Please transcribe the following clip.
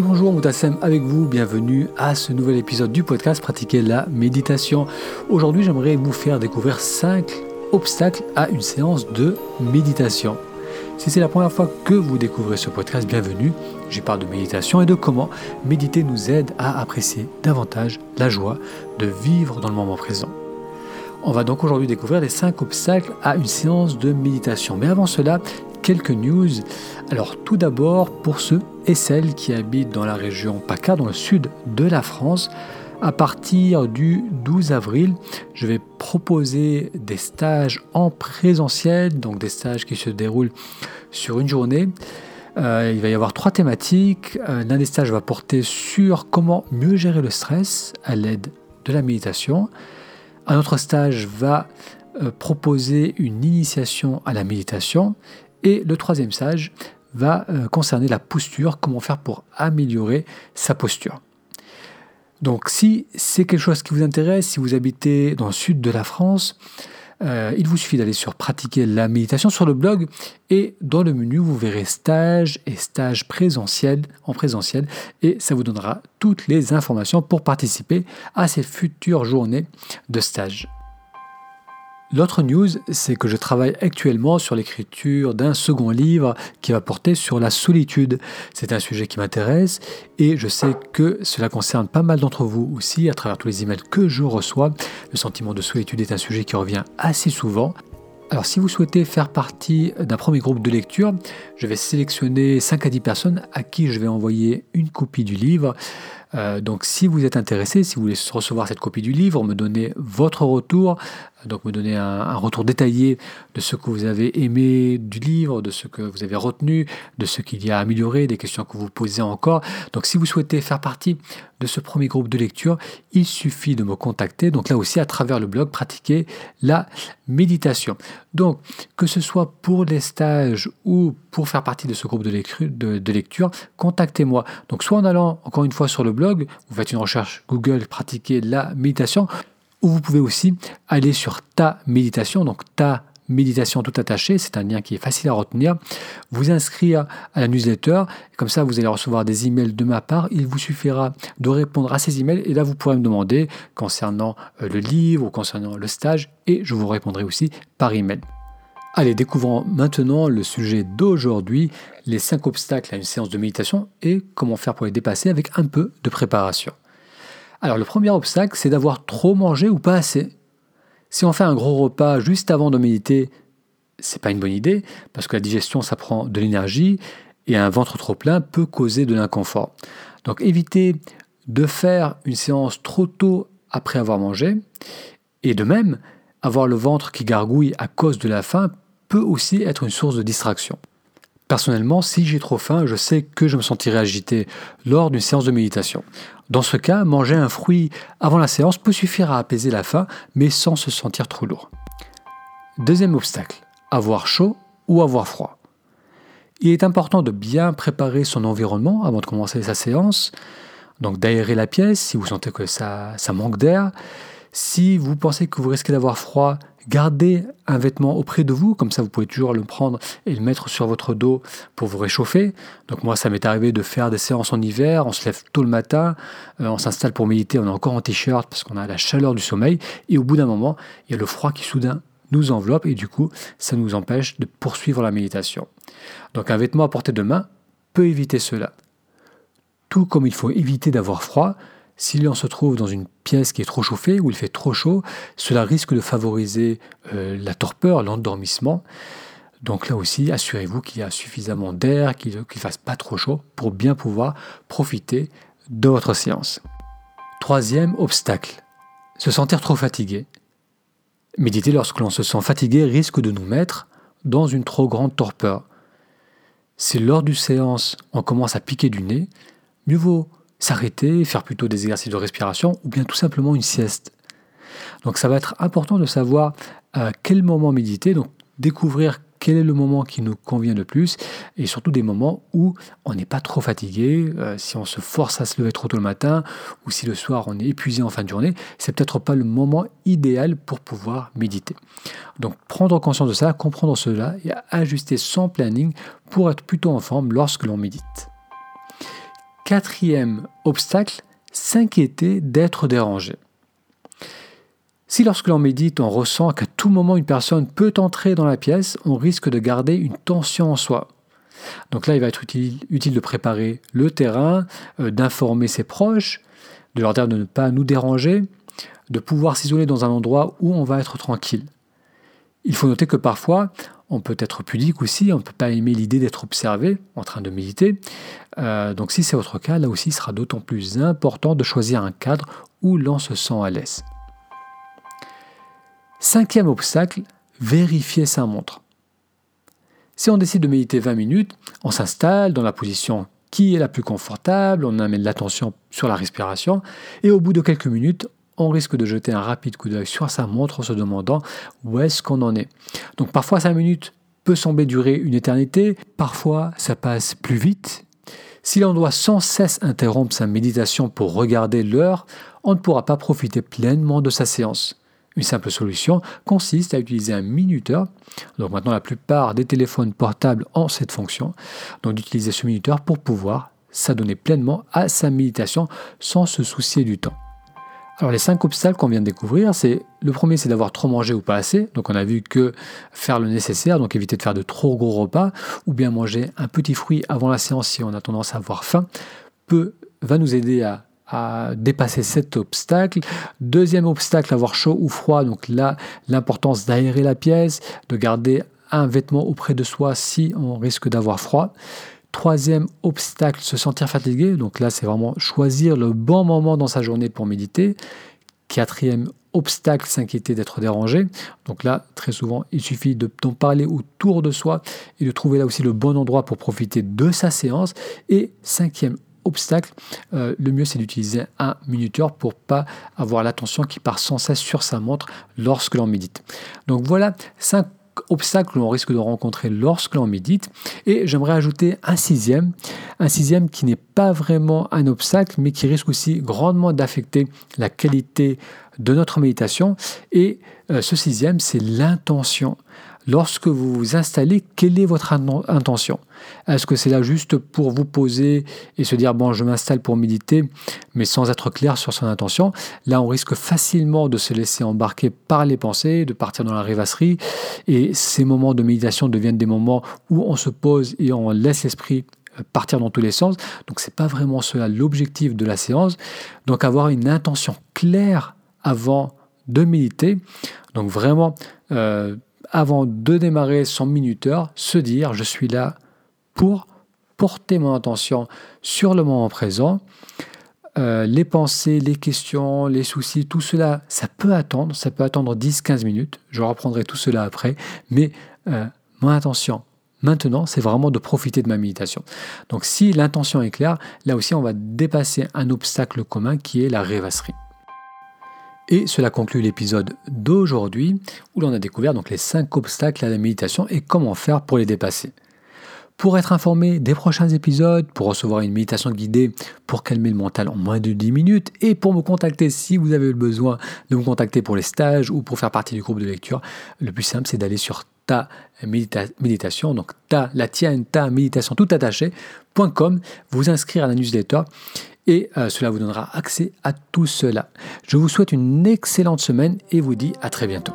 Et bonjour, Moutassem avec vous, bienvenue à ce nouvel épisode du podcast Pratiquer la méditation. Aujourd'hui, j'aimerais vous faire découvrir 5 obstacles à une séance de méditation. Si c'est la première fois que vous découvrez ce podcast, bienvenue. J'y parle de méditation et de comment méditer nous aide à apprécier davantage la joie de vivre dans le moment présent. On va donc aujourd'hui découvrir les 5 obstacles à une séance de méditation. Mais avant cela, quelques news. Alors tout d'abord, pour ceux et celles qui habitent dans la région PACA, dans le sud de la France, à partir du 12 avril, je vais proposer des stages en présentiel, donc des stages qui se déroulent sur une journée. Euh, il va y avoir trois thématiques. Euh, l'un des stages va porter sur comment mieux gérer le stress à l'aide de la méditation. Un autre stage va euh, proposer une initiation à la méditation. Et le troisième stage va euh, concerner la posture, comment faire pour améliorer sa posture. Donc si c'est quelque chose qui vous intéresse, si vous habitez dans le sud de la France, euh, il vous suffit d'aller sur pratiquer la méditation sur le blog et dans le menu vous verrez stage et stage présentiel en présentiel et ça vous donnera toutes les informations pour participer à ces futures journées de stage. L'autre news, c'est que je travaille actuellement sur l'écriture d'un second livre qui va porter sur la solitude. C'est un sujet qui m'intéresse et je sais que cela concerne pas mal d'entre vous aussi à travers tous les emails que je reçois. Le sentiment de solitude est un sujet qui revient assez souvent. Alors si vous souhaitez faire partie d'un premier groupe de lecture, je vais sélectionner 5 à 10 personnes à qui je vais envoyer une copie du livre. Euh, donc si vous êtes intéressé, si vous voulez recevoir cette copie du livre, me donner votre retour, donc me donner un, retour détaillé de ce que vous avez aimé du livre, de ce que vous avez retenu, de ce qu'il y a à améliorer, des questions que vous posez encore. Donc si vous souhaitez faire partie de ce premier groupe de lecture, il suffit de me contacter. Donc là aussi à travers le blog, pratiquer la méditation. Donc que ce soit pour les stages ou pour faire partie de ce groupe de lecture, de lecture contactez-moi. Donc soit en allant encore une fois sur le blog, vous faites une recherche Google, pratiquer la méditation, ou vous pouvez aussi aller sur ta méditation, donc ta méditation tout attaché, c'est un lien qui est facile à retenir, vous inscrire à la newsletter, comme ça vous allez recevoir des emails de ma part, il vous suffira de répondre à ces emails et là vous pourrez me demander concernant euh, le livre ou concernant le stage et je vous répondrai aussi par email. Allez, découvrons maintenant le sujet d'aujourd'hui, les 5 obstacles à une séance de méditation et comment faire pour les dépasser avec un peu de préparation. Alors le premier obstacle, c'est d'avoir trop mangé ou pas assez. Si on fait un gros repas juste avant de méditer, c'est pas une bonne idée parce que la digestion ça prend de l'énergie et un ventre trop plein peut causer de l'inconfort. Donc évitez de faire une séance trop tôt après avoir mangé et de même avoir le ventre qui gargouille à cause de la faim peut aussi être une source de distraction. Personnellement, si j'ai trop faim, je sais que je me sentirai agité lors d'une séance de méditation. Dans ce cas, manger un fruit avant la séance peut suffire à apaiser la faim, mais sans se sentir trop lourd. Deuxième obstacle, avoir chaud ou avoir froid. Il est important de bien préparer son environnement avant de commencer sa séance, donc d'aérer la pièce si vous sentez que ça, ça manque d'air. Si vous pensez que vous risquez d'avoir froid, Gardez un vêtement auprès de vous, comme ça vous pouvez toujours le prendre et le mettre sur votre dos pour vous réchauffer. Donc moi ça m'est arrivé de faire des séances en hiver, on se lève tôt le matin, euh, on s'installe pour méditer, on est encore en t-shirt parce qu'on a la chaleur du sommeil, et au bout d'un moment, il y a le froid qui soudain nous enveloppe et du coup ça nous empêche de poursuivre la méditation. Donc un vêtement à portée de main peut éviter cela. Tout comme il faut éviter d'avoir froid, si l'on se trouve dans une pièce qui est trop chauffée, où il fait trop chaud, cela risque de favoriser euh, la torpeur, l'endormissement. Donc là aussi, assurez-vous qu'il y a suffisamment d'air, qu'il ne fasse pas trop chaud pour bien pouvoir profiter de votre séance. Troisième obstacle, se sentir trop fatigué. Méditer lorsque l'on se sent fatigué risque de nous mettre dans une trop grande torpeur. Si lors du séance on commence à piquer du nez, mieux vaut s'arrêter, faire plutôt des exercices de respiration ou bien tout simplement une sieste. Donc ça va être important de savoir à quel moment méditer, donc découvrir quel est le moment qui nous convient le plus et surtout des moments où on n'est pas trop fatigué, euh, si on se force à se lever trop tôt le matin ou si le soir on est épuisé en fin de journée, c'est peut-être pas le moment idéal pour pouvoir méditer. Donc prendre conscience de ça, comprendre cela et ajuster son planning pour être plutôt en forme lorsque l'on médite. Quatrième obstacle, s'inquiéter d'être dérangé. Si lorsque l'on médite, on ressent qu'à tout moment une personne peut entrer dans la pièce, on risque de garder une tension en soi. Donc là, il va être utile, de préparer le terrain, euh, d'informer ses proches, de leur dire de ne pas nous déranger, de pouvoir s'isoler dans un endroit où on va être tranquille. Il faut noter que parfois, on peut être pudique aussi, on ne peut pas aimer l'idée d'être observé en train de méditer. Euh, donc si c'est votre cas, là aussi, il sera d'autant plus important de choisir un cadre où l'on se sent à l'aise. Cinquième obstacle, vérifier sa montre. Si on décide de méditer 20 minutes, on s'installe dans la position qui est la plus confortable, on amène l'attention sur la respiration, et au bout de quelques minutes, on risque de jeter un rapide coup d'œil sur sa montre en se demandant où est-ce qu'on en est. Donc parfois 5 minutes peut sembler durer une éternité, parfois ça passe plus vite. Si l'on doit sans cesse interrompre sa méditation pour regarder l'heure, on ne pourra pas profiter pleinement de sa séance. Une simple solution consiste à utiliser un minuteur. Donc maintenant la plupart des téléphones portables ont cette fonction. Donc d'utiliser ce minuteur pour pouvoir s'adonner pleinement à sa méditation sans se soucier du temps. Alors les cinq obstacles qu'on vient de découvrir, c'est le premier c'est d'avoir trop mangé ou pas assez. Donc on a vu que faire le nécessaire, donc éviter de faire de trop gros repas, ou bien manger un petit fruit avant la séance si on a tendance à avoir faim, peut, va nous aider à, à dépasser cet obstacle. Deuxième obstacle, avoir chaud ou froid. Donc là, l'importance d'aérer la pièce, de garder un vêtement auprès de soi si on risque d'avoir froid. Troisième obstacle, se sentir fatigué. Donc là, c'est vraiment choisir le bon moment dans sa journée pour méditer. Quatrième obstacle, s'inquiéter d'être dérangé. Donc là, très souvent, il suffit d'en parler autour de soi et de trouver là aussi le bon endroit pour profiter de sa séance. Et cinquième obstacle, euh, le mieux c'est d'utiliser un minuteur pour pas avoir l'attention qui part sans cesse sur sa montre lorsque l'on médite. Donc voilà cinq obstacles que l'on risque de rencontrer lorsque l'on médite. Et j'aimerais ajouter un sixième, un sixième qui n'est pas vraiment un obstacle, mais qui risque aussi grandement d'affecter la qualité de notre méditation. Et euh, ce sixième, c'est l'intention. Lorsque vous vous installez, quelle est votre intention? Est-ce que c'est là juste pour vous poser et se dire, bon, je m'installe pour méditer, mais sans être clair sur son intention? Là, on risque facilement de se laisser embarquer par les pensées, de partir dans la rêvasserie, et ces moments de méditation deviennent des moments où on se pose et on laisse l'esprit euh, partir dans tous les sens. Donc c'est pas vraiment cela l'objectif de la séance. Donc avoir une intention claire avant de méditer. Donc vraiment euh, avant de démarrer son minuteur, se dire je suis là pour porter mon attention sur le moment présent. Euh, les pensées, les questions, les soucis, tout cela, ça peut attendre, ça peut attendre 10-15 minutes, je reprendrai tout cela après, mais euh, mon intention maintenant, c'est vraiment de profiter de ma méditation. Donc si l'intention est claire, là aussi on va dépasser un obstacle commun qui est la rêvasserie. Et cela conclut l'épisode d'aujourd'hui où l'on a découvert donc les 5 obstacles à la méditation et comment faire pour les dépasser. Pour être informé des prochains épisodes, pour recevoir une méditation guidée pour calmer le mental en moins de 10 minutes et pour me contacter si vous avez besoin de me contacter pour les stages ou pour faire partie du groupe de lecture, le plus simple c'est d'aller sur ta méditation, donc ta, la tienne, ta méditation tout attaché.com, vous inscrire à la newsletter et euh, cela vous donnera accès à tout cela. Je vous souhaite une excellente semaine et vous dis à très bientôt.